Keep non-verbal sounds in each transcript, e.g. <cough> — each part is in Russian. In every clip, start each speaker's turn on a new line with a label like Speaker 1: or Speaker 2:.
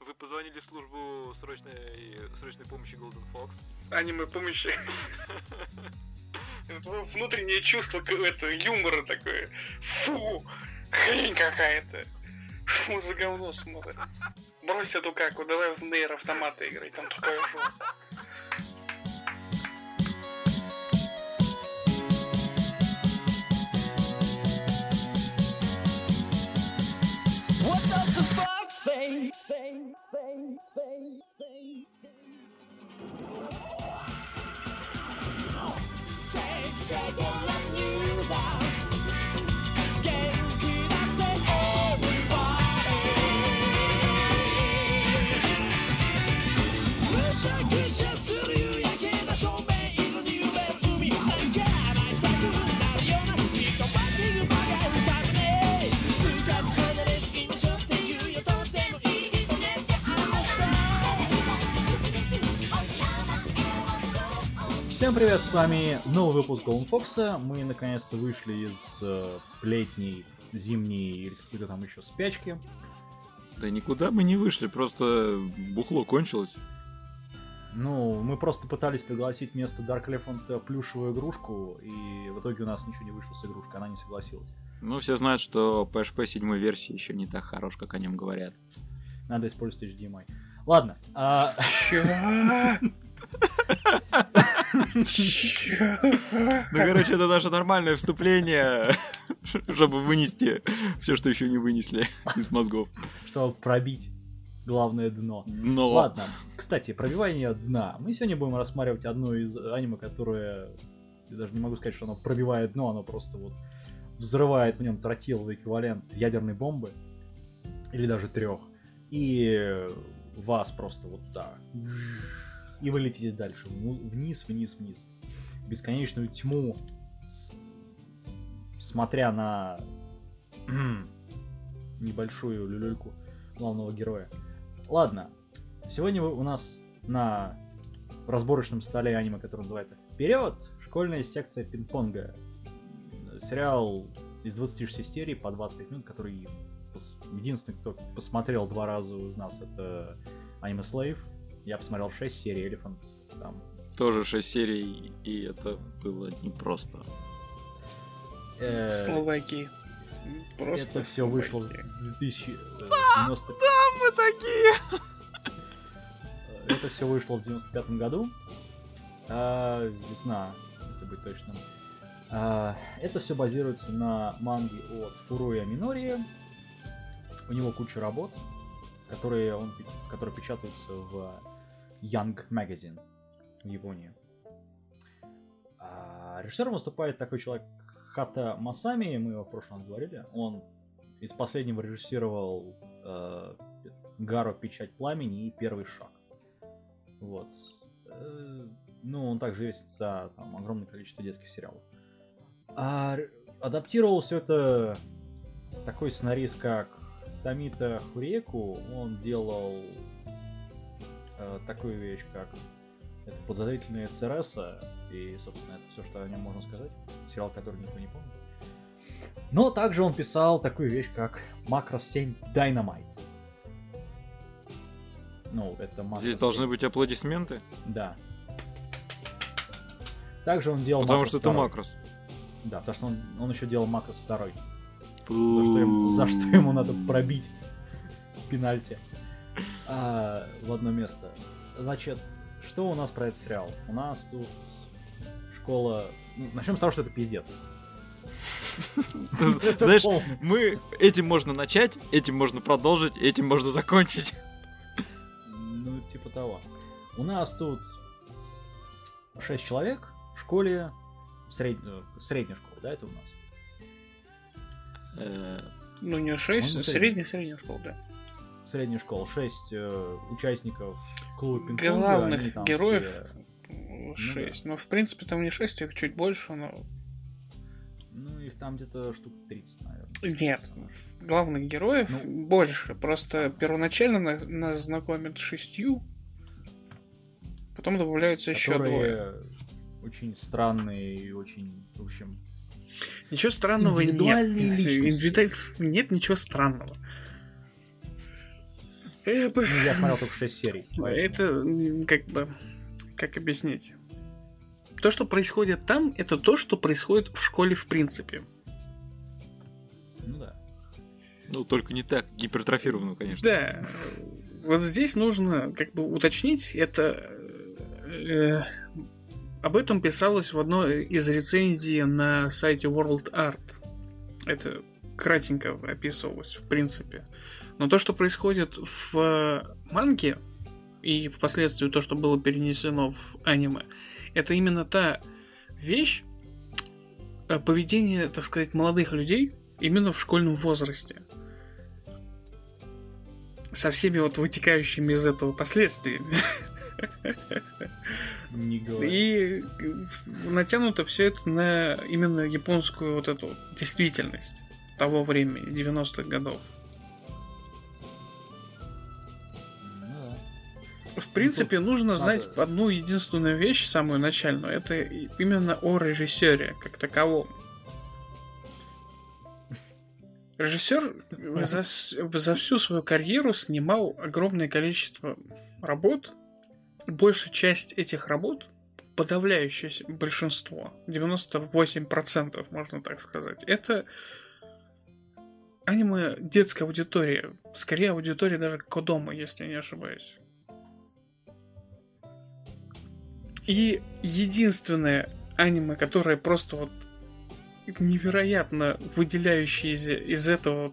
Speaker 1: Вы позвонили в службу срочной, срочной помощи Golden Fox.
Speaker 2: Аниме помощи. Внутреннее чувство это, юмора такое. Фу, хрень какая-то. Что за говно смотрит? Брось эту каку, давай в нейр автоматы играть, там такая жопа.
Speaker 3: Всем привет, с вами новый выпуск Golden Fox. Мы наконец-то вышли из э, летней, зимней или какой-то там еще спячки.
Speaker 4: Да никуда мы не вышли, просто бухло кончилось.
Speaker 3: Ну, мы просто пытались пригласить вместо Dark Elephant плюшевую игрушку, и в итоге у нас ничего не вышло с игрушкой, она не согласилась.
Speaker 4: Ну, все знают, что PHP 7 версии еще не так хорош, как о нем говорят.
Speaker 3: Надо использовать HDMI. Ладно, а, <laughs>
Speaker 4: Ну, короче, это наше нормальное вступление, чтобы вынести все, что еще не вынесли из мозгов.
Speaker 3: чтобы пробить главное дно.
Speaker 4: Но
Speaker 3: Ладно, кстати, пробивание дна. Мы сегодня будем рассматривать одно из аниме, которое... Я даже не могу сказать, что оно пробивает дно, оно просто вот взрывает в нем тротиловый эквивалент ядерной бомбы. Или даже трех. И вас просто вот так. И вы летите дальше. Вниз, вниз, вниз. Бесконечную тьму. Смотря на <clears throat> небольшую люлюльку главного героя. Ладно, сегодня у нас на разборочном столе аниме, которое называется «Вперед! Школьная секция пинг-понга». Сериал из 26 серий по 25 минут, который единственный, кто посмотрел два раза из нас, это аниме Slave. Я посмотрел 6 серий Elephant. Там
Speaker 4: тоже 6 серий, и это было непросто.
Speaker 3: э,
Speaker 2: Словакии. Просто
Speaker 3: это все вышло в
Speaker 2: Словакия.
Speaker 3: 2090...
Speaker 4: Мы такие!
Speaker 3: Это все вышло в 95 году. А, весна, если быть точным. А, это все базируется на манге от Фуруя Минори. У него куча работ, которые, он, которые печатаются в Young Magazine в Японии. А, режиссером выступает такой человек Хата Масами, мы его в прошлом говорили. Он из последнего режиссировал э, Гаро Печать Пламени и Первый Шаг. Вот. Э, Ну, он также за там, огромное количество детских сериалов. А адаптировал все это такой сценарист, как Тамита Хуреку. Он делал э, такую вещь, как это подозрительные ЦРС, и, собственно, это все, что о нем можно сказать. Сериал, который никто не помнит. Но также он писал такую вещь, как Macross 7 Dynamite. Ну, это Macross
Speaker 4: Здесь
Speaker 3: 7.
Speaker 4: должны быть аплодисменты,
Speaker 3: Да. Также он делал
Speaker 4: потому
Speaker 3: Macross
Speaker 4: что это
Speaker 3: 2.
Speaker 4: макрос.
Speaker 3: Да, потому что он, он еще делал Макрос 2. За что, ему, за что ему надо пробить пенальти а, в одно место. Значит, что у нас про этот сериал? У нас тут школа... Ну, начнем с того, что это пиздец. <laughs>
Speaker 4: Знаешь, мы этим можно начать, этим можно продолжить, этим можно закончить.
Speaker 3: Ну, типа того. У нас тут 6 человек в школе, сред... э, средняя школа, да, это у нас?
Speaker 4: Э,
Speaker 2: Ну, не 6,
Speaker 3: Он
Speaker 2: средняя, средняя школа, да.
Speaker 3: Средняя школа, 6 участников клуба они
Speaker 2: Главных героев
Speaker 3: все-
Speaker 2: 6. Ну, в принципе, там не 6, их чуть больше, но...
Speaker 3: Ну, их там где-то штук 30, наверное.
Speaker 2: Нет, главных героев
Speaker 3: Ну.
Speaker 2: больше. Просто первоначально на- нас знакомят шестью, потом добавляются еще двое.
Speaker 3: Очень странные и очень, в общем...
Speaker 2: Ничего странного нет.
Speaker 3: Личности.
Speaker 2: Индивидуаль- Нет ничего странного. Э,
Speaker 3: я смотрел только 6 серий. поэтому-
Speaker 2: Это как бы... Как объяснить? То, что происходит там, это то, что происходит в школе в принципе.
Speaker 3: Ну да.
Speaker 4: Ну, только не так гипертрофированную, конечно.
Speaker 2: Да. Вот здесь нужно как бы уточнить, это... э, об этом писалось в одной из рецензий на сайте World Art. Это кратенько описывалось, в принципе. Но то, что происходит в манге, и впоследствии то, что было перенесено в аниме, это именно та вещь, э, поведение, так сказать, молодых людей именно в школьном возрасте. Со всеми вот вытекающими из этого последствиями.
Speaker 3: Не говори.
Speaker 2: И натянуто все это на именно японскую вот эту действительность того времени, 90-х годов. В принципе, нужно знать
Speaker 3: надо-
Speaker 2: одну единственную вещь, самую начальную. Это именно о режиссере как таковом. Режиссер <laughs> за, за всю свою карьеру снимал огромное количество работ. Большая часть этих работ, подавляющее большинство, 98%, можно так сказать, это аниме детской аудитории. Скорее, аудитория даже Кодома, если я не ошибаюсь. И единственное аниме, которое просто вот невероятно выделяющее из, этого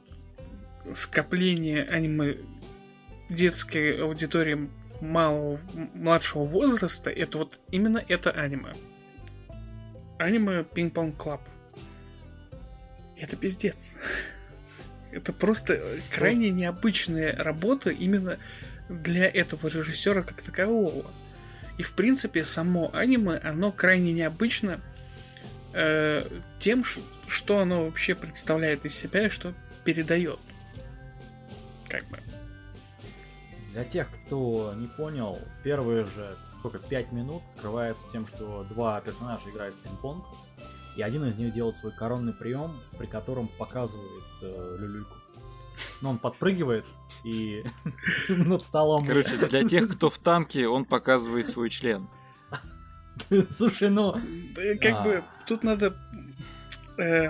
Speaker 2: скопления аниме детской аудитории малого, младшего возраста, это вот именно это аниме. Аниме Ping-Pong Club. Это пиздец. <laughs> Это просто крайне необычная работа именно для этого режиссера как такового. И в принципе само аниме, оно крайне необычно э, тем, что оно вообще представляет из себя и что передает. Как бы.
Speaker 3: Для тех, кто не понял, первые же сколько, 5 минут открывается тем, что два персонажа играют в пинг-понг, и один из них делает свой коронный прием, при котором показывает э, люлюйку. Но он подпрыгивает и <laughs> над столом.
Speaker 4: Короче, для тех, кто в танке, он показывает свой член. <laughs>
Speaker 3: Слушай, ну,
Speaker 2: Да, Как
Speaker 3: А.
Speaker 2: бы тут надо. э,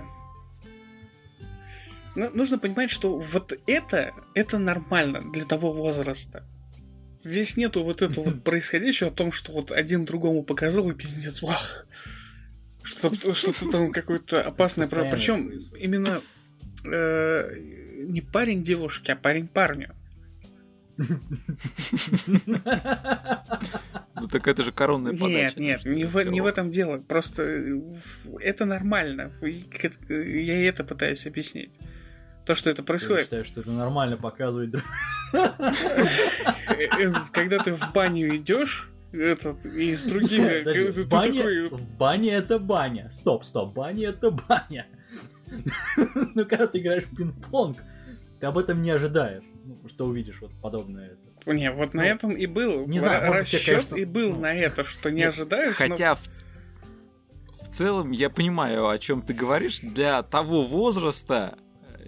Speaker 2: ну, нужно понимать, что вот это, это нормально для того возраста. Здесь нету вот этого вот <laughs> происходящего о том, что вот один другому показал и пиздец, вах. Что-то, что-то там какое-то опасное.
Speaker 3: Постоянно
Speaker 2: Причем именно э, не парень девушке, а парень парню.
Speaker 4: Ну так это же коронная подача.
Speaker 2: Нет, нет, не в, не в этом дело. Просто э, это нормально. К- Я и это пытаюсь объяснить. То, что это
Speaker 3: я
Speaker 2: происходит.
Speaker 3: считаю, что это нормально показывать
Speaker 2: Э, э, Когда ты в баню идешь, этот, и с другими,
Speaker 3: Подожди,
Speaker 2: э, такой,
Speaker 3: в бане это баня. Стоп, стоп, баня это баня. <laughs> Ну, когда ты играешь в пинг-понг, ты об этом не ожидаешь, ну, что увидишь вот подобное. это.
Speaker 2: Не, вот на
Speaker 3: Ну,
Speaker 2: этом и был
Speaker 3: не знаю, может, тебе,
Speaker 2: расчет,
Speaker 3: конечно,
Speaker 2: и был
Speaker 3: ну,
Speaker 2: на это, что не
Speaker 4: Нет,
Speaker 2: ожидаешь. но-
Speaker 4: Хотя в, в целом я понимаю, о чем ты говоришь. Для того возраста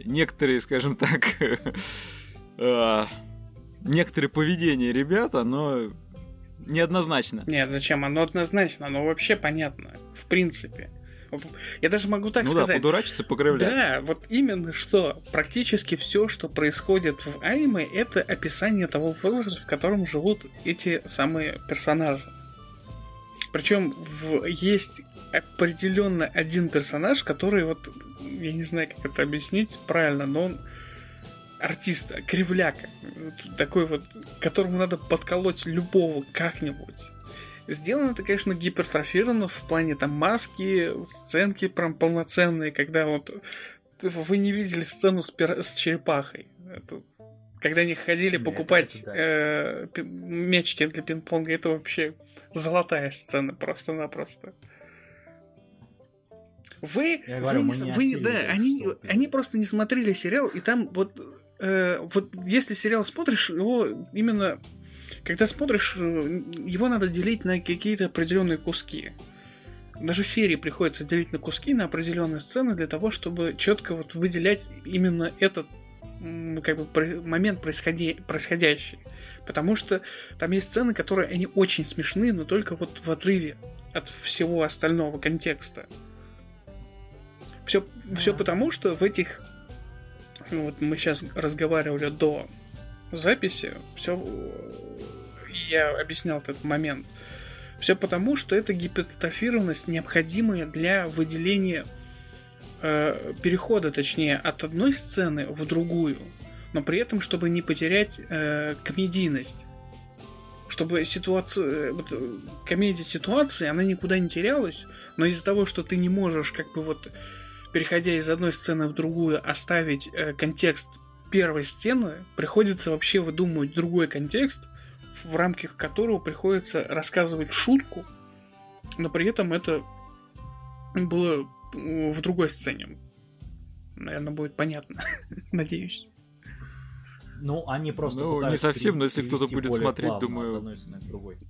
Speaker 4: некоторые, скажем так, <laughs> э, некоторые поведения ребят, оно неоднозначно.
Speaker 2: Нет, зачем? Оно однозначно, оно вообще понятно. В принципе. Я даже могу так
Speaker 4: ну да,
Speaker 2: сказать.
Speaker 4: подурачиться, покривляться.
Speaker 2: Да, вот именно что. Практически все, что происходит в аниме, это описание того возраста, в котором живут эти самые персонажи. Причем в- есть определенно один персонаж, который вот, я не знаю, как это объяснить правильно, но он артист, кривляка. Такой вот, которому надо подколоть любого как-нибудь. Сделано это, конечно, гипертрофировано в плане там маски, сценки прям полноценные, когда вот вы не видели сцену с, пир- с черепахой. Это- когда они ходили
Speaker 3: Нет,
Speaker 2: покупать
Speaker 3: это да.
Speaker 2: э, пи- мячики для пинг-понга, это вообще золотая сцена просто-напросто. Вы,
Speaker 3: Я
Speaker 2: вы, не
Speaker 3: не
Speaker 2: вы-
Speaker 3: осилили,
Speaker 2: да, они, они просто не смотрели сериал, и там вот, э, вот если сериал смотришь, его именно когда смотришь, э, его надо делить на какие-то определенные куски. Даже серии приходится делить на куски, на определенные сцены для того, чтобы четко вот выделять именно этот как бы момент происходи- происходящий. Потому что там есть сцены, которые они очень смешны, но только вот в отрыве от всего остального контекста. Все, все потому, что в этих... ну Вот мы сейчас разговаривали до записи, все... Я объяснял этот момент. Все потому, что это гипертрофированность, необходимая для выделения э, перехода, точнее, от одной сцены в другую, но при этом, чтобы не потерять э, комедийность. Чтобы ситуация, э, вот, э, комедия ситуации, она никуда не терялась, но из-за того, что ты не можешь, как бы вот, переходя из одной сцены в другую, оставить э, контекст первой сцены, приходится вообще выдумывать другой контекст, в рамках которого приходится рассказывать шутку, но при этом это было э, в другой сцене. Наверное, будет понятно. <laughs> Надеюсь.
Speaker 3: Ну, они просто
Speaker 4: Ну, не совсем, но если кто-то будет смотреть,
Speaker 3: плавно
Speaker 4: думаю-.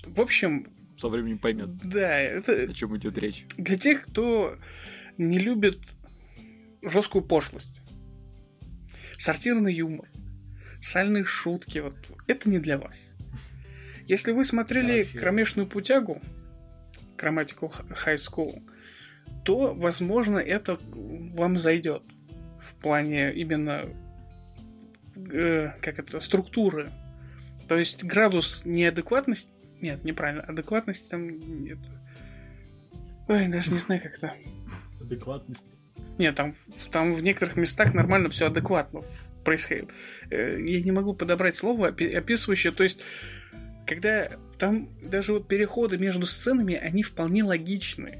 Speaker 2: В общем,
Speaker 4: Со временем поймет,
Speaker 2: да, это
Speaker 4: о чем идет речь.
Speaker 2: для тех, кто не любит жесткую пошлость, сортирный юмор, сальные шутки, вот это не для вас. Если вы смотрели кромешную путягу, Grammatical High School, то, возможно, это вам зайдет в плане именно э, как это структуры. То есть градус неадекватности. Нет, неправильно. Адекватности там нет. Ой, даже не знаю, как это.
Speaker 3: Адекватности.
Speaker 2: Нет, там, там в некоторых местах нормально все адекватно происходит. Э, Я не могу подобрать слово, опи- описывающее. То есть, когда там даже вот переходы между сценами, они вполне логичны.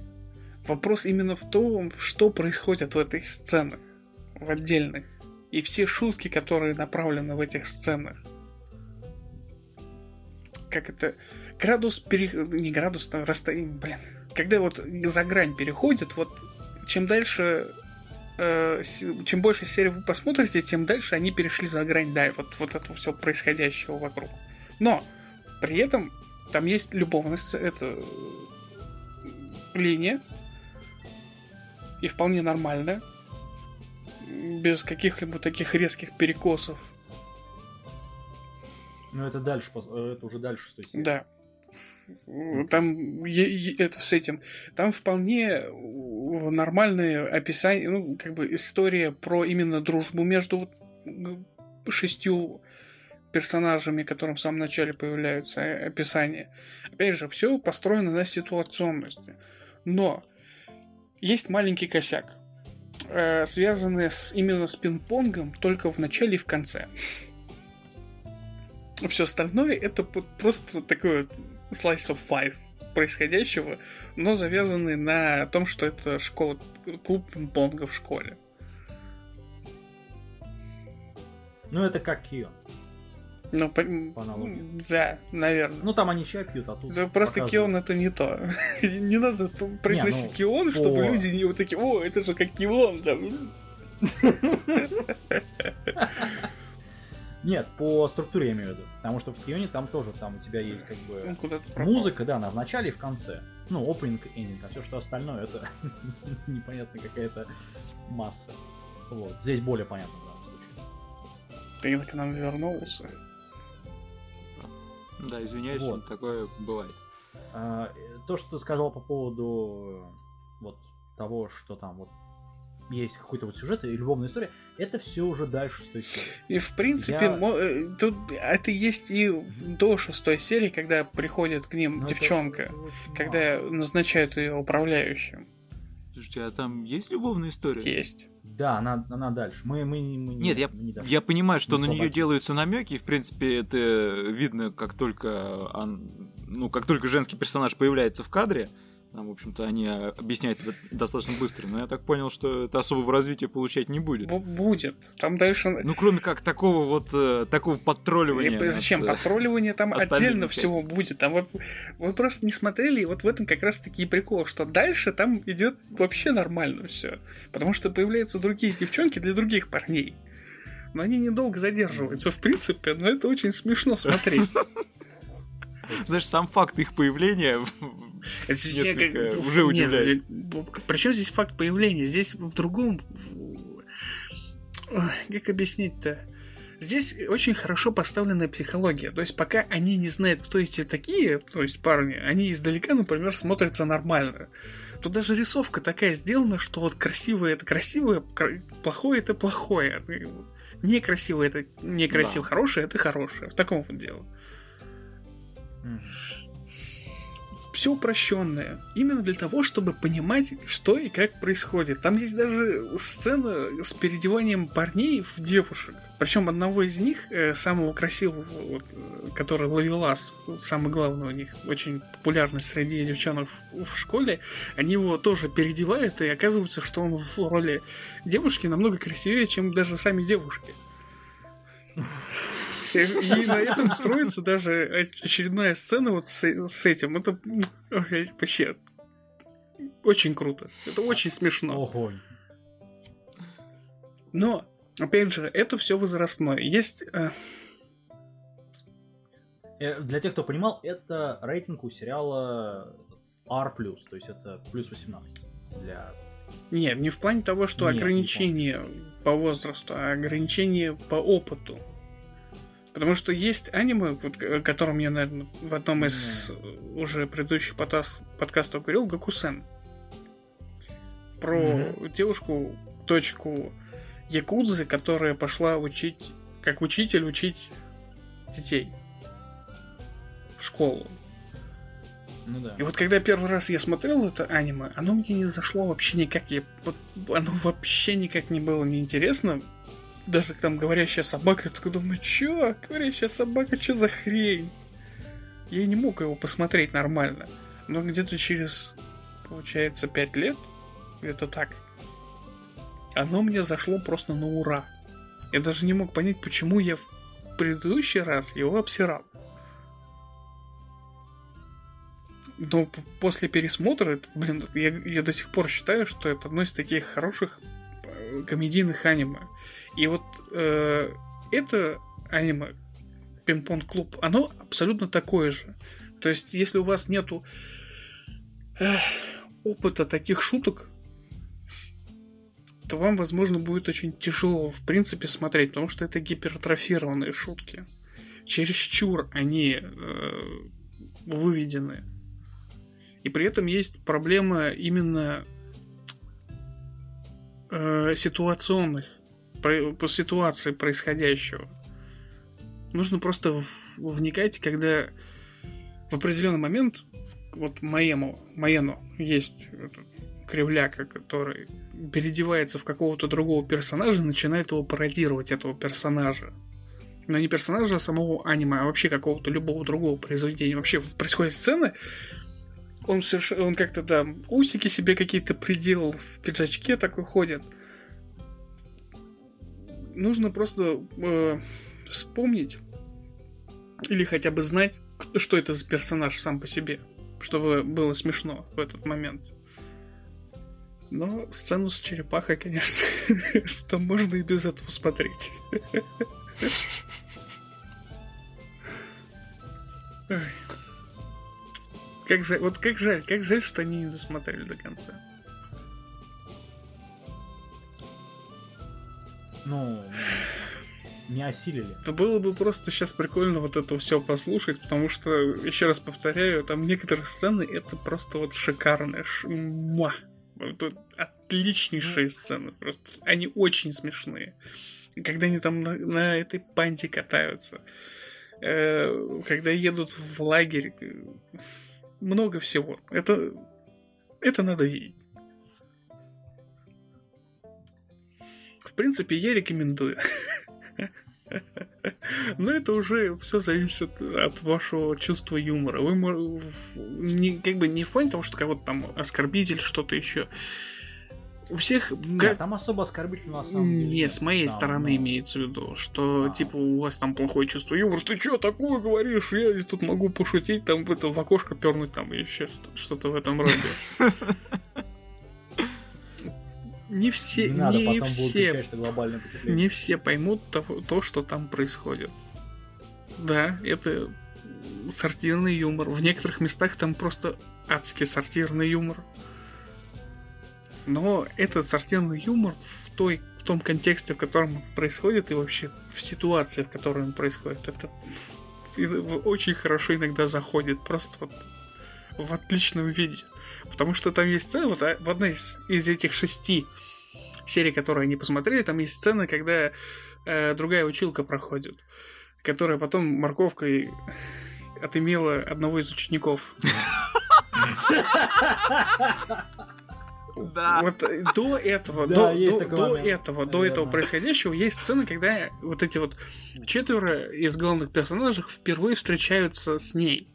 Speaker 2: Вопрос именно в том, что происходит в этих сценах, в отдельных. И все шутки, которые направлены в этих сценах. Как это... Градус пере... Не градус, там расстояние, блин. Когда вот за грань переходит, вот чем дальше э, чем больше серий вы посмотрите, тем дальше они перешли за грань, да, вот, вот этого всего происходящего вокруг. Но при этом там есть любовность, это линия, и вполне нормальная, без каких-либо таких резких перекосов.
Speaker 3: Ну, это дальше, э, это уже дальше серии.
Speaker 2: Да. Там это с этим. Там вполне нормальное описание, ну, как бы история про именно дружбу между шестью персонажами, которым в самом начале появляются э, описания. Опять же, все построено на ситуационности. Но есть маленький косяк, э, связанный с, именно с пинг-понгом только в начале и в конце. Все остальное это просто такой вот slice of life происходящего, но завязанный на том, что это школа, клуб пинг-понга в школе.
Speaker 3: Ну, это как Кио.
Speaker 2: Ну, по-
Speaker 3: По аналогии.
Speaker 2: да, наверное.
Speaker 3: Ну, там они чай пьют, а тут
Speaker 2: Да просто
Speaker 3: показывают.
Speaker 2: Кион это не то. <laughs> Не надо произносить
Speaker 3: ну,
Speaker 2: Кион, чтобы
Speaker 3: по-
Speaker 2: люди не вот такие, о, это же как Кион. да». <laughs>
Speaker 3: Нет, по структуре я имею в виду. Потому что в Кионе там тоже, там у тебя есть как
Speaker 2: Ну,
Speaker 3: бы
Speaker 2: пропал.
Speaker 3: музыка, да, она в начале и в конце. Ну, опенинг, эндинг, а все, что остальное, это <laughs> непонятно какая-то масса. Вот. Здесь более понятно в данном случае.
Speaker 2: Ты к нам вернулся.
Speaker 4: Да, извиняюсь,
Speaker 3: Вот.
Speaker 4: такое бывает.
Speaker 3: А, то, что ты сказал по поводу э, вот того, что там вот есть какой-то вот сюжет и любовная история, это все уже дальше с той серии.
Speaker 2: И в принципе,
Speaker 3: Я-
Speaker 2: мо- э, тут это есть и до шестой серии, когда приходит к ним
Speaker 3: Но это-
Speaker 2: девчонка,
Speaker 3: это очень
Speaker 2: когда
Speaker 3: мало.
Speaker 2: назначают ее управляющим.
Speaker 4: Слушайте, а там есть любовная история?
Speaker 2: Есть.
Speaker 3: Да, она, она дальше. Мы, мы, мы не-
Speaker 4: Нет, я,
Speaker 3: не дошли.
Speaker 4: я понимаю, что
Speaker 3: Не
Speaker 4: на нее делаются намеки, и в принципе это видно, как только он- ну, как только женский персонаж появляется в кадре. Там, в общем-то, они а, объясняются до- достаточно быстро, но я так понял, что это особого развития получать не будет.
Speaker 2: Бу- Будет. Там дальше...
Speaker 4: Ну, кроме как такого вот, э, такого подтролливания.
Speaker 2: И зачем?
Speaker 4: над, э,
Speaker 2: Патрулирование там отдельно всего будет. Там вы, вы просто не смотрели, и вот в этом как раз таки и прикол, что дальше там идет вообще нормально все. Потому что появляются другие девчонки для других парней. Но они недолго задерживаются, в принципе, но это очень смешно смотреть.
Speaker 4: Знаешь, сам факт их появления
Speaker 2: Это
Speaker 4: Несколько
Speaker 2: как-
Speaker 4: уже
Speaker 2: Нет,
Speaker 4: удивляет.
Speaker 2: Причем здесь факт появления? Здесь в другом... Как объяснить-то? здесь очень хорошо поставленная психология. То есть пока они не знают, кто эти такие, то есть парни, они издалека, например, смотрятся нормально. Тут даже рисовка такая сделана, что вот красивое это красивое, кра- плохое это плохое. Некрасивое это некрасиво,
Speaker 4: Да.
Speaker 2: хорошее это хорошее. В таком вот дело. Все упрощенное. Именно для того, чтобы понимать, что и как происходит. Там есть даже сцена с переодеванием парней в девушек. Причем одного из них, э, самого красивого, вот, э, который Лавелас, самый главный у них, очень популярный среди девчонок в, школе, они его тоже переодевают, и оказывается, что он в роли девушки намного красивее, чем даже сами девушки. И, на этом строится даже очередная сцена вот с, с этим. Это ой, вообще очень круто. Это очень смешно.
Speaker 3: Огонь.
Speaker 2: Но, опять же, это все возрастное. Есть... э,
Speaker 3: Э, Для тех, кто понимал, это рейтинг у сериала R+, то есть это плюс 18 для...
Speaker 2: нет, не в плане того, что
Speaker 3: Нет, не
Speaker 2: ограничение по возрасту, а ограничение по опыту. Потому что есть аниме, вот, о котором я, наверное, в одном из э, уже предыдущих потас- подкастов говорил, Гакусен. Про
Speaker 3: Мгм.
Speaker 2: девушку, дочку Якудзы, которая пошла учить, как учитель, учить детей в школу.
Speaker 3: Ну да.
Speaker 2: И вот когда первый раз я смотрел это аниме, оно мне не зашло вообще никак. Я, вот, оно вообще никак не было неинтересно. Даже там говорящая собака, я такой думаю, чё? Говорящая собака, чё за хрень? Я не мог его посмотреть нормально. Но где-то через, получается, пять лет, где-то так, оно мне зашло просто на ура. Я даже не мог понять, почему я в предыдущий раз его обсирал. Но после пересмотра, это, блин, я, я до сих пор считаю, что это одно из таких хороших э, комедийных аниме. И вот э, это аниме Пинг-понг клуб, оно абсолютно такое же. То есть, если у вас нету эх, опыта таких шуток, то вам, возможно, будет очень тяжело, в принципе, смотреть, потому что это гипертрофированные шутки. Чересчур они э, выведены. И при этом есть проблема именно э, ситуационных, по ситуации происходящего. Нужно просто вникать, когда в определенный момент, вот Маему, Маену есть кривляка, который переодевается в какого-то другого персонажа и начинает его пародировать, этого персонажа. Но не персонажа, а самого аниме, а вообще какого-то любого другого произведения. Вообще вот происходит сцена, он, соверш- он как-то там усики себе какие-то приделал, в пиджачке такой ходит. Нужно просто э, вспомнить или хотя бы знать, что это за персонаж сам по себе, чтобы было смешно в этот момент. Но сцену с черепахой, конечно, <laughs> там можно и без этого смотреть. Как жаль, вот как жаль, как жаль, что они не досмотрели до конца.
Speaker 3: Ну, не осилили.
Speaker 2: Это было бы просто сейчас прикольно вот это все послушать, потому что, еще раз повторяю, там некоторые сцены это просто вот шикарные. Ш... муа. Это отличнейшие сцены. Просто они очень смешные. Когда они там на, на этой панте катаются. э, Когда едут в лагерь. э, Много всего. Это, это надо видеть. В принципе, я рекомендую. <laughs> Но это уже все зависит от вашего чувства юмора. Вы не, как бы не в плане того, что кого-то там оскорбитель, что-то еще. У всех...
Speaker 3: Нет,
Speaker 2: как-
Speaker 3: там особо оскорбительно на самом деле.
Speaker 2: Не,
Speaker 3: нет.
Speaker 2: с моей
Speaker 3: Там,
Speaker 2: стороны
Speaker 3: ну,
Speaker 2: имеется в виду, что
Speaker 3: А.
Speaker 2: типа у вас там плохое чувство юмора, ты что такое говоришь? Я тут могу пошутить, там в это в окошко пернуть там еще что- что-то в этом роде. <laughs> Не все,
Speaker 3: Не надо,
Speaker 2: не все
Speaker 3: кричать, что
Speaker 2: не все поймут того- то, что там происходит. Да, это сортирный юмор. В некоторых местах там просто адский сортирный юмор. Но этот сортирный юмор в той в том контексте, в котором он происходит, и вообще в ситуации, в которой он происходит. Это очень хорошо иногда заходит, просто вот в отличном виде. Потому что там есть сцена, вот а, в одной из, из этих шести серий, которые они посмотрели, там есть сцена, когда э, другая училка проходит, которая потом морковкой <laughs> отымела одного из учеников. <laughs>
Speaker 4: Да.
Speaker 2: Вот э, до этого,
Speaker 3: Да,
Speaker 2: до, до- до этого, до этого происходящего есть сцены, когда вот эти вот четверо из главных персонажей впервые встречаются с ней.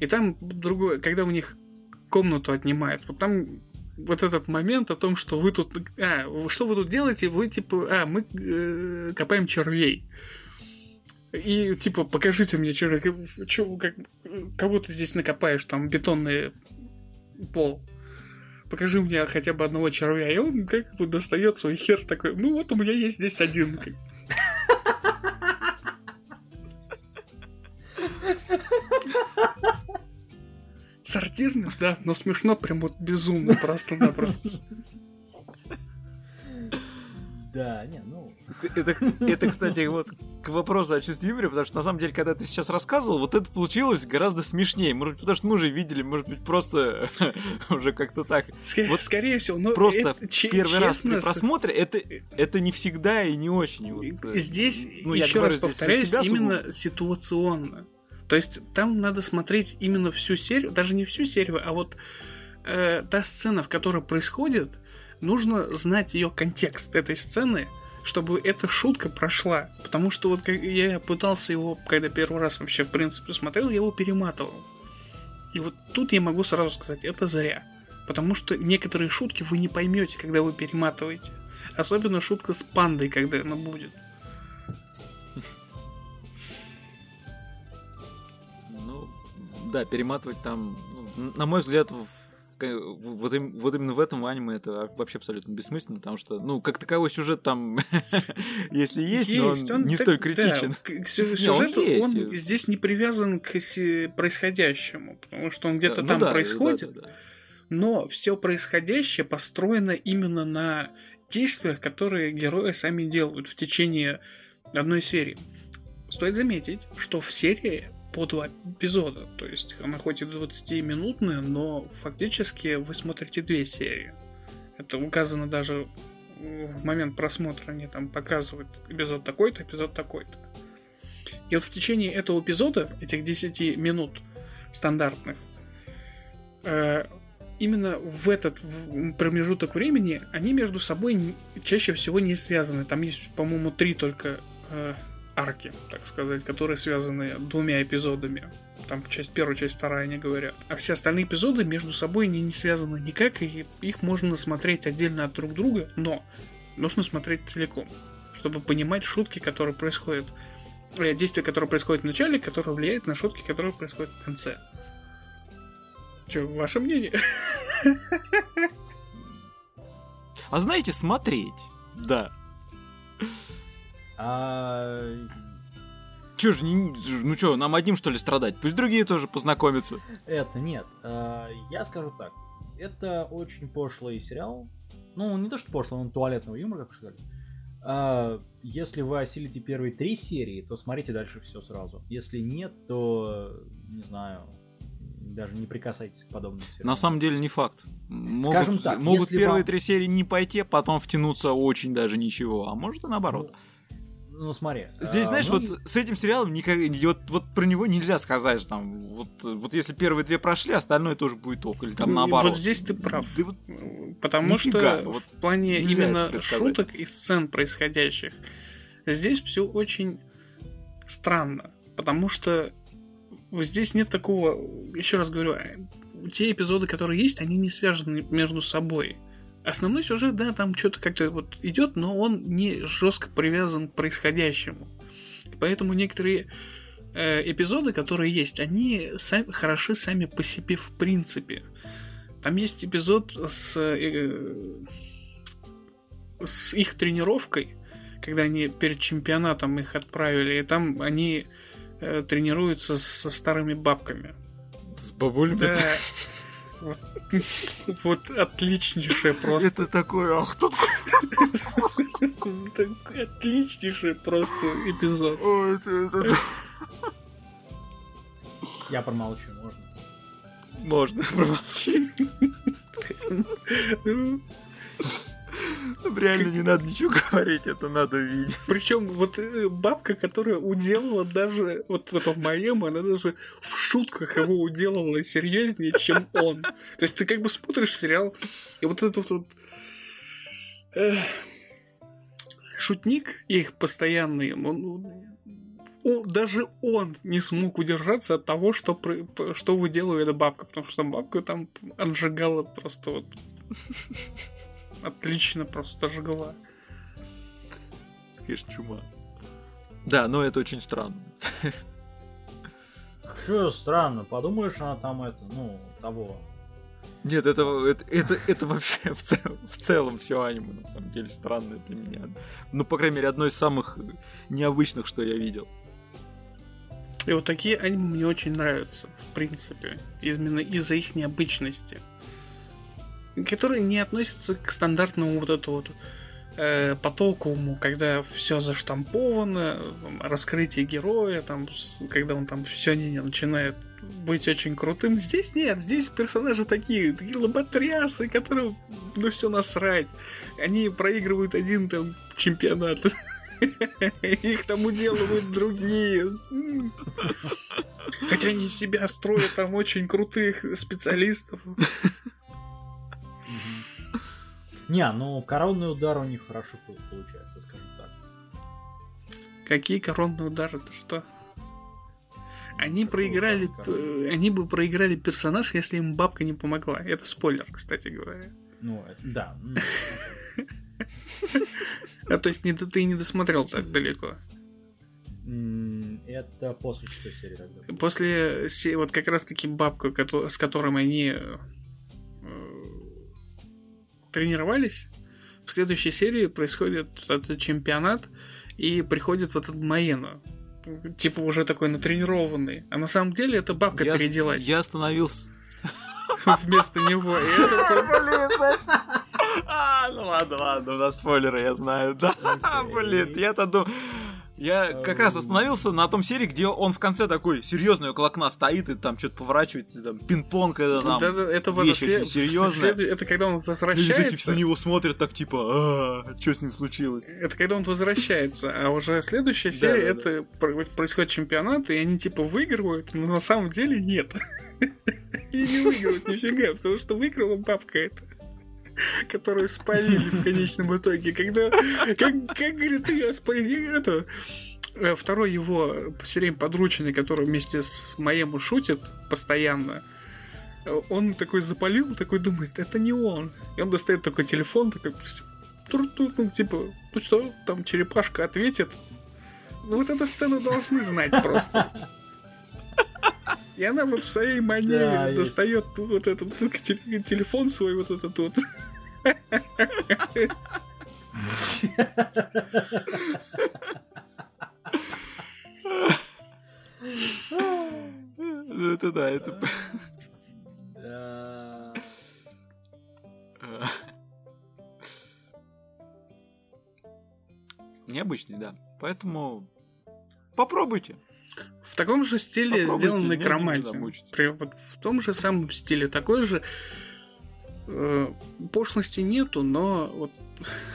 Speaker 2: И там другое, когда у них комнату отнимают, вот там вот этот момент о том, что вы тут, а, что вы тут делаете, вы типа, а, мы э, копаем червей. И типа, покажите мне, что, как, кого ты здесь накопаешь, там бетонный пол покажи мне хотя бы одного червя. И он как бы достает свой хер такой, ну вот у меня есть здесь один. <laughs> Сортирный, да, но смешно прям вот безумно просто-напросто.
Speaker 3: Да, не, ну...
Speaker 4: Это, это, кстати, вот к вопросу о чувстве юмора, потому что на самом деле, когда ты сейчас рассказывал, вот это получилось гораздо смешнее. Может быть, потому что мы уже видели, может быть, просто <laughs> уже как-то так.
Speaker 2: Ска-
Speaker 4: Вот
Speaker 2: Скорее всего, но
Speaker 4: Просто
Speaker 2: это
Speaker 4: первый раз при
Speaker 2: честно,
Speaker 4: просмотре это, это не всегда и не очень. Вот, э,
Speaker 2: Здесь,
Speaker 4: ну, я
Speaker 2: еще
Speaker 4: говорю
Speaker 2: раз повторяюсь,
Speaker 4: себя сугубо.
Speaker 2: именно ситуационно. То есть там надо смотреть именно всю серию, даже не всю серию, а вот э, та сцена, в которой происходит, нужно знать ее контекст этой сцены, чтобы эта шутка прошла. Потому что вот как я пытался его, когда первый раз вообще в принципе смотрел, я его перематывал. И вот тут я могу сразу сказать, это зря. Потому что некоторые шутки вы не поймете, когда вы перематываете. Особенно шутка с пандой, когда она будет.
Speaker 4: Да, перематывать там, ну, на мой взгляд, в- вот, вот именно в этом аниме это вообще абсолютно бессмысленно, потому что, ну, как таковой сюжет там, <laughs> если есть, но он не
Speaker 2: так-
Speaker 4: столь
Speaker 2: да,
Speaker 4: критичен.
Speaker 2: к- к сю- <laughs>
Speaker 4: Не, он
Speaker 2: сюжету
Speaker 4: есть.
Speaker 2: он здесь не привязан к происходящему, потому что он где-то
Speaker 4: Ну
Speaker 2: там
Speaker 4: да,
Speaker 2: происходит,
Speaker 4: да, да, да.
Speaker 2: но все происходящее построено именно на действиях, которые герои сами делают в течение одной серии. Стоит заметить, что в серии по два эпизода, то есть она хоть и 20-минутная, но фактически вы смотрите две серии. Это указано даже в момент просмотра, они там показывают эпизод такой-то, эпизод такой-то. И вот в течение этого эпизода, этих 10 минут стандартных, э, именно в этот промежуток времени они между собой чаще всего не связаны. Там есть, по-моему, три только э, арки, так сказать, которые связаны двумя эпизодами. Там часть первая, часть вторая, они говорят. А все остальные эпизоды между собой не, не связаны никак, и их можно смотреть отдельно от друг друга, но нужно смотреть целиком, чтобы понимать шутки, которые происходят, э, действия, которые происходят в начале, которые влияют на шутки, которые происходят в конце. Че, ваше мнение?
Speaker 4: А знаете, смотреть. Да.
Speaker 3: А,
Speaker 4: Че ж, не- ну что, нам одним что ли страдать? Пусть другие тоже познакомятся.
Speaker 3: Это нет. А, Я скажу так. Это очень пошлый сериал. Ну, не то, что пошлый, он туалетного юмора, как сказали. А, Если вы осилите первые три серии, то смотрите дальше все сразу. Если нет, то не знаю, даже не прикасайтесь к подобным сериалам.
Speaker 4: На самом деле не факт. Могут,
Speaker 3: Скажем так,
Speaker 4: могут первые
Speaker 3: вам-
Speaker 4: три серии не пойти, а потом втянуться очень даже ничего. А может и наоборот.
Speaker 3: Ну, смотри.
Speaker 4: Здесь,
Speaker 3: а,
Speaker 4: знаешь,
Speaker 3: многие-
Speaker 4: вот с этим сериалом никак, вот, вот про него нельзя сказать, что там, вот, вот если первые две прошли, остальное тоже будет ок, или там наоборот.
Speaker 2: Вот здесь ты прав.
Speaker 4: Вот
Speaker 2: Потому
Speaker 4: Нифига,
Speaker 2: что
Speaker 4: вот
Speaker 2: в плане именно шуток и сцен происходящих, здесь все очень странно. Потому что здесь нет такого, еще раз говорю, э, те эпизоды, которые есть, они не связаны между собой. Основной сюжет, да, там что-то как-то вот идет, но он не жестко привязан к происходящему. Поэтому некоторые э, эпизоды, которые есть, они са- хороши сами по себе в принципе. Там есть эпизод с, э, с их тренировкой, когда они перед чемпионатом их отправили, и там они э, тренируются со старыми бабками.
Speaker 4: с бабулями.
Speaker 2: Да. <laughs> Вот, отличнейшее просто.
Speaker 4: Это такое, ах, тут
Speaker 2: Отличнейший просто эпизод.
Speaker 3: Я промолчу, можно?
Speaker 4: Можно промолчи. Реально не надо ничего говорить, это надо видеть.
Speaker 2: Причем вот э, бабка, которая уделала даже вот в этом моем, она даже в шутках его уделала серьезнее, чем он. То есть ты как бы смотришь сериал, и вот этот вот шутник их постоянный, он, он- даже он не смог удержаться от того, что, что выделывает бабка, потому что бабка там отжигала просто вот отлично просто жгла.
Speaker 4: Конечно, чума. Да, но это очень странно.
Speaker 3: Что странно, подумаешь, она там это, ну, того.
Speaker 4: Нет, это, это, это, это вообще в, цел- в целом все аниме, на самом деле, странное для меня. Ну, по крайней мере, одно из самых необычных, что я видел.
Speaker 2: И вот такие аниме мне очень нравятся, в принципе, именно из-за их необычности. Которые не относятся к стандартному вот этому вот э, потоковому, когда все заштамповано, там, раскрытие героя, там, когда он там все не начинает быть очень крутым. Здесь нет, здесь персонажи такие, такие лоботрясы, которым ну все насрать. Они проигрывают один там чемпионат. <laughs> Их там уделывают другие. Хотя они себя строят там очень крутых специалистов.
Speaker 3: Не, ну коронный удар у них хорошо пол- получается, скажем так.
Speaker 2: Какие коронные удары, ты что? Они
Speaker 3: Какого
Speaker 2: проиграли, п- они бы проиграли персонаж, если им бабка не помогла. Это спойлер, кстати говоря.
Speaker 3: Ну, это- да. м. <laughs>
Speaker 2: А то есть ты не досмотрел так далеко.
Speaker 3: Это после шестой серии тогда.
Speaker 2: После вот как раз таки бабка, с которым они тренировались, в следующей серии происходит этот чемпионат, и приходит вот этот Маена. Типа уже такой натренированный. А на самом деле это бабка
Speaker 4: Я,
Speaker 2: переделась
Speaker 4: я остановился... <laughs>
Speaker 2: вместо него.
Speaker 4: А, ну ладно, ладно, у нас спойлеры, я знаю, <laughs> да. Блин, я-то думал... Я как раз остановился на том серии, где он в конце такой серьезный около окна стоит и там что-то поворачивается, там пинг-понг, это там...
Speaker 2: Да-да, это вот
Speaker 4: вещь
Speaker 2: след-
Speaker 4: очень серьезная.
Speaker 2: след- Это когда он
Speaker 4: Люди такие все
Speaker 2: возвращается.
Speaker 4: на него смотрят так типа, что с ним случилось?
Speaker 2: Это когда он возвращается, а уже следующая серия
Speaker 4: да,
Speaker 2: это про- происходит чемпионат, и они типа выигрывают, но на самом деле нет. <laughs> И не выигрывают нифига, потому что выиграла бабка эта <laughs> которую спалили в конечном итоге. Когда, как, как говорит, ее спалили, это, э, второй его все время подручный, который вместе с Маему шутит постоянно, э, он такой запалил, такой думает, это не он. И он достает такой телефон, такой, тур-тур, ну, типа, ну что, там черепашка ответит. Ну вот эту сцену должны знать просто. И она вот в своей манере
Speaker 3: Да, есть.
Speaker 2: достает вот этот вот те- телефон свой, вот этот вот.
Speaker 4: Ну, Это да, это... Необычный, да. Поэтому попробуйте.
Speaker 2: В таком же стиле
Speaker 4: Попробуйте,
Speaker 2: сделан
Speaker 4: не- не
Speaker 2: некромантия. При- вот в том же самом стиле. Такой же э, пошлости нету, но вот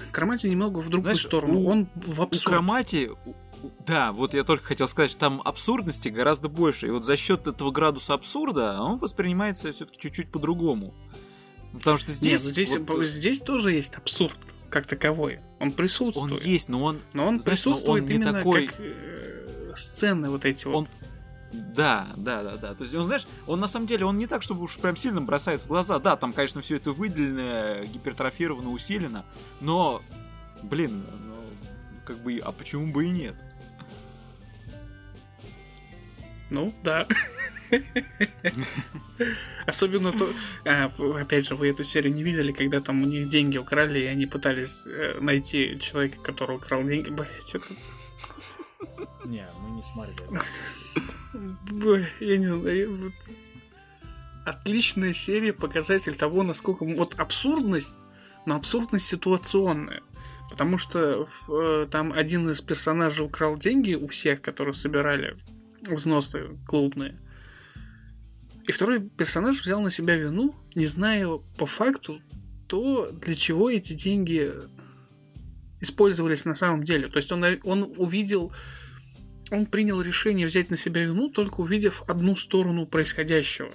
Speaker 2: Некромантия немного в другую
Speaker 4: Знаешь,
Speaker 2: сторону.
Speaker 4: у-
Speaker 2: Он в абсурд.
Speaker 4: Кромати, у- у- да, вот я только хотел сказать, что там абсурдности гораздо больше. И вот за счет этого градуса абсурда он воспринимается все-таки чуть-чуть по-другому. Потому что
Speaker 2: Нет,
Speaker 4: здесь,
Speaker 2: здесь,
Speaker 4: вот,
Speaker 2: здесь тоже есть абсурд как таковой. Он
Speaker 4: он
Speaker 2: присутствует.
Speaker 4: есть, но он,
Speaker 2: Но он
Speaker 4: знаешь, но
Speaker 2: присутствует
Speaker 4: он не
Speaker 2: именно
Speaker 4: такой-
Speaker 2: как э, сцены вот эти вот.
Speaker 4: Он- Да, да, да, да. То есть, он, знаешь, он на самом деле, он не так, чтобы уж прям сильно бросается в глаза. Да, там, конечно, все это выделено, гипертрофировано, усилено, но, блин, ну, как бы, а почему бы и нет?
Speaker 2: Ну, да. <laughs> Особенно то... а, опять же, вы эту серию не видели, когда там у них деньги украли, и они пытались э, найти человека, который украл деньги. Блять, это...
Speaker 3: Не, мы не смотрели.
Speaker 2: Я не знаю. Отличная серия, показатель того, насколько вот абсурдность но абсурдность ситуационная. Потому что э, там один из персонажей украл деньги у всех, которые собирали взносы клубные. И второй персонаж взял на себя вину, не зная по факту то, для чего эти деньги использовались на самом деле. То есть он, он увидел, он принял решение взять на себя вину, только увидев одну сторону происходящего.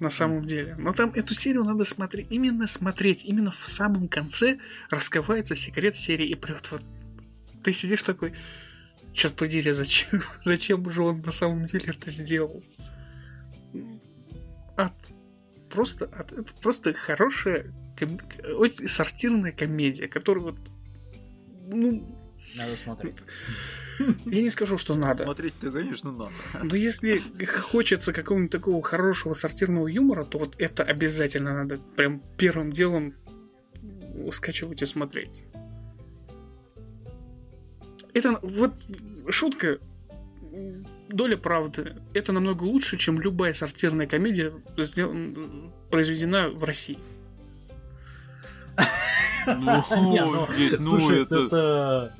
Speaker 2: На самом деле. Но там эту серию надо смотреть, именно смотреть, именно в самом конце раскрывается секрет серии. И прям вот ты сидишь такой, черт подери, зачем, <laughs> зачем же он на самом деле это сделал? От, просто, от, это просто хорошая, ком- очень сортирная комедия, которая вот, ну,
Speaker 3: Надо смотреть. <laughs> <laughs>
Speaker 2: я не скажу, что надо.
Speaker 4: Смотреть-то, конечно, надо.
Speaker 2: Но если хочется какого-нибудь такого хорошего сортирного юмора, то вот это обязательно надо прям первым делом скачивать и смотреть. Это вот шутка, доля правды. Это намного лучше, чем любая сортирная комедия, сделан- произведена в России.
Speaker 4: Ну, <laughs>
Speaker 3: ну,
Speaker 4: здесь, ну, это...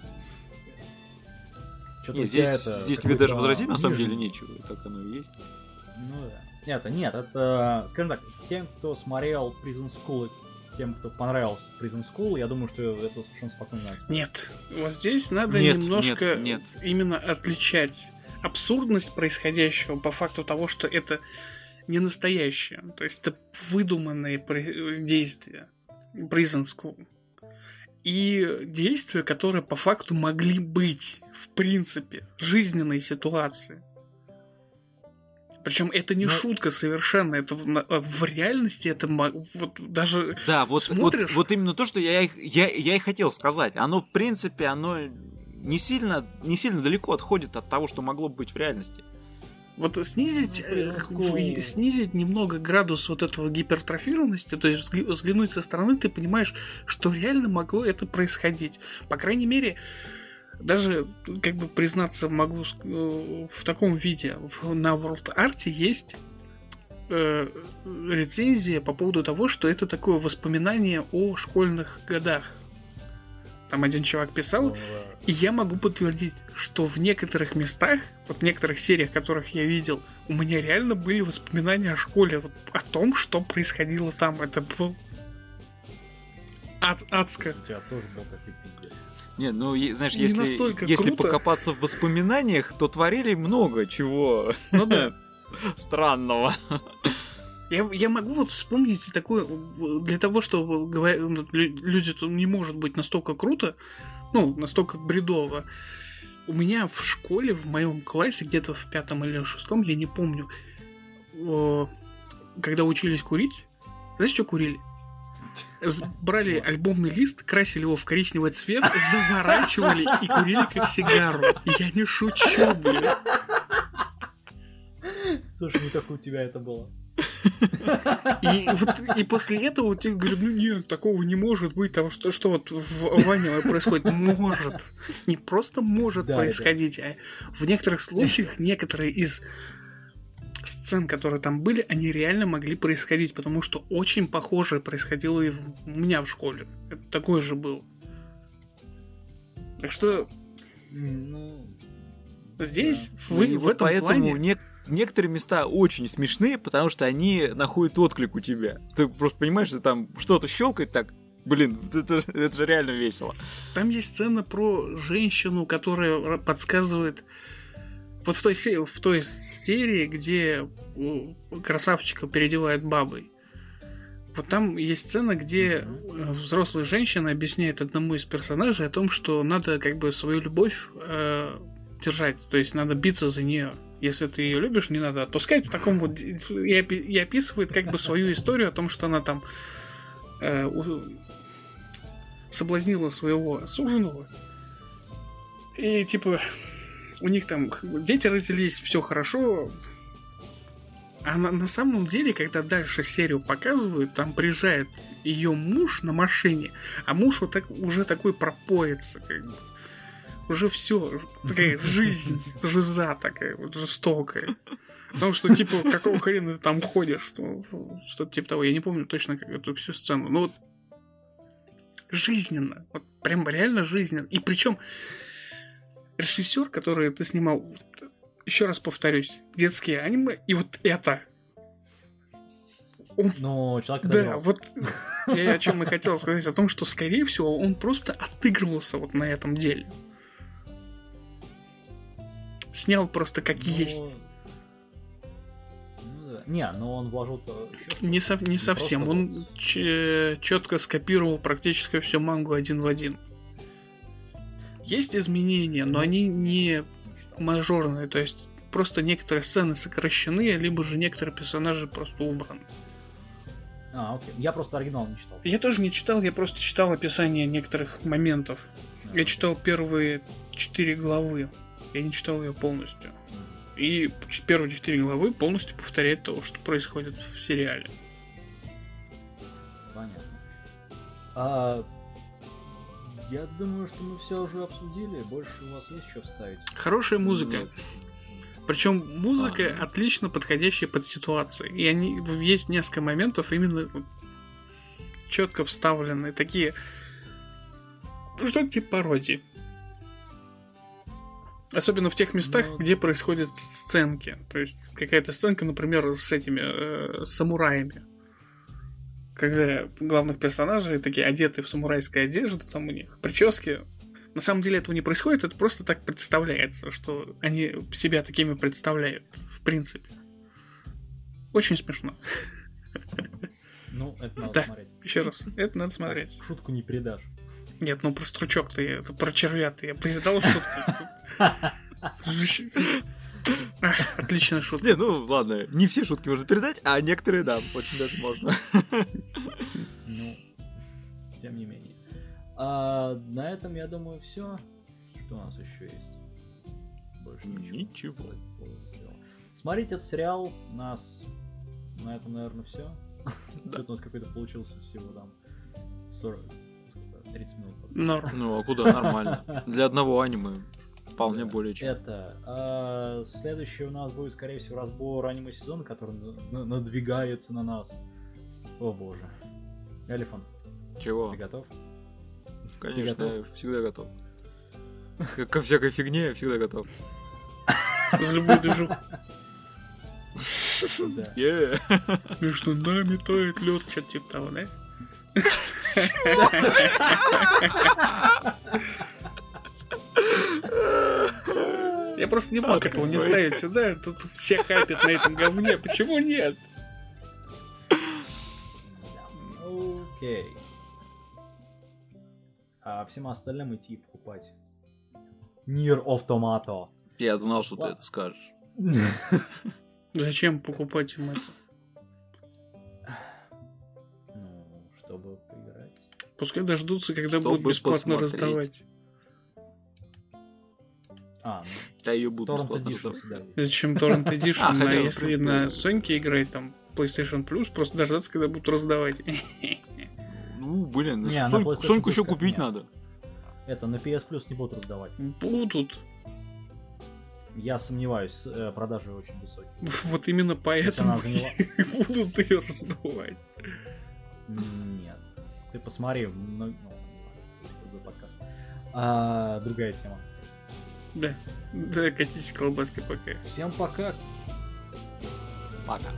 Speaker 3: Чё-то
Speaker 4: Нет, здесь,
Speaker 3: это
Speaker 4: здесь тебе даже возразить на самом деле нечего, так оно и есть.
Speaker 3: Ну да. Нет, это- нет, это, скажем так, тем, кто смотрел Prison School, и тем, кто понравился Prison School, я думаю, что это совершенно спокойно надо смотреть.
Speaker 2: Нет, вот здесь надо
Speaker 4: Нет,
Speaker 2: немножко
Speaker 4: нет, нет.
Speaker 2: именно отличать абсурдность происходящего по факту того, что это не настоящее. То есть это выдуманные действия. Prison School. И действия, которые по факту могли быть, в принципе, жизненной ситуации. Причем это не
Speaker 3: Ну-
Speaker 2: шутка совершенно, это в, в реальности это вот даже
Speaker 4: Да, вот, вот,
Speaker 2: Смотришь?
Speaker 4: вот именно то, что я, я, я и хотел сказать. Оно, в принципе, оно не сильно, не сильно далеко отходит от того, что могло бы быть в реальности.
Speaker 2: Вот снизить, э, в- снизить немного градус вот этого гипертрофированности, то есть взгля- взглянуть со стороны, ты понимаешь, что реально могло это происходить. По крайней мере, даже как бы признаться могу э, в таком виде. На World Art есть э, рецензия по поводу того, что это такое воспоминание о школьных годах. Там один чувак писал, и я могу подтвердить, что в некоторых местах, вот в некоторых сериях, которых я видел, у меня реально были воспоминания о школе, вот о том, что происходило там. Это было ад, адско.
Speaker 3: У тебя тоже был.
Speaker 4: Не, ну, знаешь,
Speaker 2: Не
Speaker 4: если, если
Speaker 2: круто.
Speaker 4: покопаться в воспоминаниях, то творили много чего
Speaker 2: Ну да. <laughs>
Speaker 4: странного.
Speaker 2: Я, я могу вот вспомнить такое, для того, чтобы говоря- ну, лю- люди то не может быть настолько круто, ну, настолько бредово. У меня в школе, в моем классе, где-то в пятом или шестом, я не помню, когда учились курить, знаешь, что курили? Брали альбомный лист, красили его в коричневый цвет, заворачивали и курили как сигару. Я не шучу, блин.
Speaker 3: Слушай, не только у тебя это было.
Speaker 2: И, вот, и после этого вот я говорю, ну нет, такого не может быть, того что, что вот в Ване происходит, может. Не просто может
Speaker 3: Да,
Speaker 2: происходить, а в некоторых случаях некоторые из сцен, которые там были, они реально могли происходить, потому что очень похожее происходило и у меня в школе. Это такое же было. Так что
Speaker 3: Ну,
Speaker 2: здесь,
Speaker 4: Ну
Speaker 2: вы
Speaker 4: и
Speaker 2: в
Speaker 4: вот
Speaker 2: этом
Speaker 4: поэтому
Speaker 2: плане...
Speaker 4: нек- некоторые места очень смешные, потому что они находят отклик у тебя. Ты просто понимаешь, что там что-то щелкает так. Блин, <laughs> это, это же реально весело.
Speaker 2: Там есть сцена про женщину, которая подсказывает... Вот в той, в той серии, где красавчика переодевают бабой. Вот там есть сцена, где э, взрослая женщина объясняет одному из персонажей о том, что надо как бы свою любовь э, держать. То есть надо биться за нее. Если ты ее любишь, не надо отпускать. В таком вот... И, опи- и описывает как бы свою историю о том, что она там э, у- соблазнила своего суженого. И типа у них там дети родились, все хорошо. А на, на самом деле, когда дальше серию показывают, там приезжает ее муж на машине, а муж вот так, уже такой пропоится, как бы. Уже все, такая <laughs> жизнь, жиза такая вот жестокая. Потому что, типа, какого хрена ты там ходишь? Что- Что-то типа того. Я не помню точно как эту всю сцену. Ну вот жизненно. Вот прям реально жизненно. И причем режиссер, который ты снимал, вот, еще раз повторюсь, детские аниме, и вот это. Он
Speaker 3: Но человек
Speaker 2: да,
Speaker 3: отыгрался.
Speaker 2: вот <laughs> я о чем и хотел сказать, о том, что, скорее всего, он просто отыгрывался вот на этом деле. Снял просто как
Speaker 3: Ну,
Speaker 2: есть.
Speaker 3: ну да. Не, но он вложил
Speaker 2: Не, со- не совсем.
Speaker 3: просто
Speaker 2: Он
Speaker 3: вот.
Speaker 2: четко скопировал практически всю мангу один в один. Есть изменения, но они не мажорные, то есть просто некоторые сцены сокращены, либо же некоторые персонажи просто убраны.
Speaker 3: А, окей. Я просто оригинал не читал.
Speaker 2: Я тоже не читал, я просто читал описание некоторых моментов. Я читал первые четыре главы. Я не читал ее полностью. И первые четыре главы полностью повторяют то, что происходит в сериале.
Speaker 3: Понятно. А, я думаю, что мы все уже обсудили. Больше у вас есть что вставить?
Speaker 2: Хорошая музыка.
Speaker 4: Ну,
Speaker 2: Причем музыка
Speaker 4: Ага.
Speaker 2: отлично подходящая под ситуации. И они есть несколько моментов именно четко вставленные, такие ну, что-то типа пародии. Особенно в тех местах,
Speaker 3: Ну,
Speaker 2: где происходят сценки. То есть какая-то сценка, например, с этими э, самураями. Когда главных персонажей такие одеты в самурайской одежду, там у них прически. На самом деле этого не происходит, это просто так представляется, что они себя такими представляют, в принципе. Очень смешно.
Speaker 3: Ну, это надо
Speaker 2: Да.
Speaker 3: смотреть.
Speaker 2: Еще раз, это надо смотреть.
Speaker 3: Шутку не передашь.
Speaker 2: Нет, ну про стручок ты, это про червя-то я передал шутку. Отличная шутка.
Speaker 4: Не, ну ладно, не все шутки можно передать, а некоторые, да, очень даже можно.
Speaker 3: Ну, тем не менее. А, на этом, я думаю, все. Что у нас еще есть? Больше ничего.
Speaker 4: Ничего.
Speaker 3: Смотрите этот сериал. У нас на этом, наверное, все. Тут у нас какой-то получился всего там 40, сколько, 30 минут.
Speaker 2: Норм.
Speaker 4: Ну, а куда нормально? Для одного аниме вполне
Speaker 3: Да.
Speaker 4: более чем.
Speaker 3: Это. а, следующий у нас будет, скорее всего, разбор аниме сезона, который на- на- надвигается на нас. О боже. Элефант,
Speaker 4: Чего?
Speaker 3: ты готов?
Speaker 4: Конечно,
Speaker 3: готов?
Speaker 4: я всегда готов. Как Ко всякой фигне я всегда готов.
Speaker 2: За любую движуху. Между нами тает лед, что-то типа того, да? <laughs> Я просто не мог этого не вставить сюда. Тут все хайпят на этом говне. Почему нет?
Speaker 3: Окей. А всем остальным идти покупать. Нир Автомато.
Speaker 4: Я знал, что ты это скажешь. <laughs>
Speaker 2: Зачем покупать им это? Пускай дождутся, когда
Speaker 4: Чтобы
Speaker 2: будут бесплатно
Speaker 4: посмотреть.
Speaker 2: раздавать.
Speaker 3: А, ну,
Speaker 4: Я ее буду
Speaker 3: Torrent
Speaker 4: бесплатно раздавать.
Speaker 3: есть.
Speaker 2: Зачем Torrent <laughs> Edition,
Speaker 4: А, хотя,
Speaker 2: если
Speaker 4: принципе,
Speaker 2: на Соньке играть, там, PlayStation Plus, просто дождаться, когда будут раздавать. <laughs>
Speaker 4: Ну, блин,
Speaker 3: Не, на
Speaker 4: Соньку, еще купить
Speaker 3: нет.
Speaker 4: надо.
Speaker 3: Это на PS Plus не будут раздавать.
Speaker 2: Будут.
Speaker 3: Я сомневаюсь, э, продажи очень высокие. <laughs>
Speaker 2: Вот именно поэтому
Speaker 3: заняла...
Speaker 2: будут ее раздавать.
Speaker 3: Нет. Ты посмотри, ну, ну, другой подкаст. А, другая тема.
Speaker 2: Да. Да, катитесь колбаской пока.
Speaker 3: Всем пока.
Speaker 4: Пока.